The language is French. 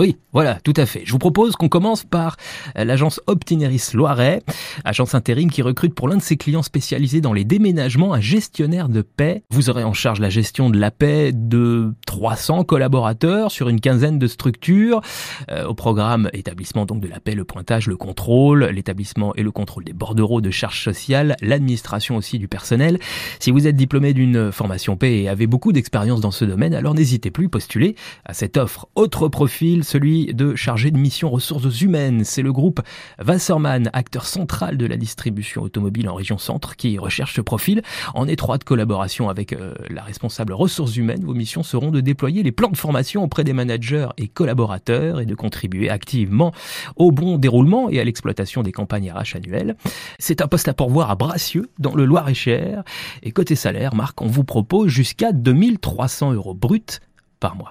Oui, voilà, tout à fait. Je vous propose qu'on commence par euh, l'agence Optineris Loiret, agence intérim qui recrute pour l'un de ses clients spécialisés dans les déménagements un gestionnaire de paix. Vous aurez en charge la gestion de la paix de 300 collaborateurs sur une quinzaine de structures. Euh, au programme établissement donc de la paix, le pointage, le contrôle, l'établissement et le contrôle des bordereaux de charges sociales, l'administration aussi du personnel. Si vous êtes diplômé d'une formation paix et avez beaucoup d'expérience dans ce domaine, alors n'hésitez plus, postuler à cette offre. Autre profil, celui de chargé de mission ressources humaines. C'est le groupe Wasserman, acteur central de la distribution automobile en région centre, qui recherche ce profil en étroite collaboration avec euh, la responsable ressources humaines. Vos missions seront de déployer les plans de formation auprès des managers et collaborateurs et de contribuer activement au bon déroulement et à l'exploitation des campagnes RH annuelles. C'est un poste à pourvoir à Bracieux, dans le Loir-et-Cher. Et côté salaire, Marc, on vous propose jusqu'à 2300 euros bruts par mois.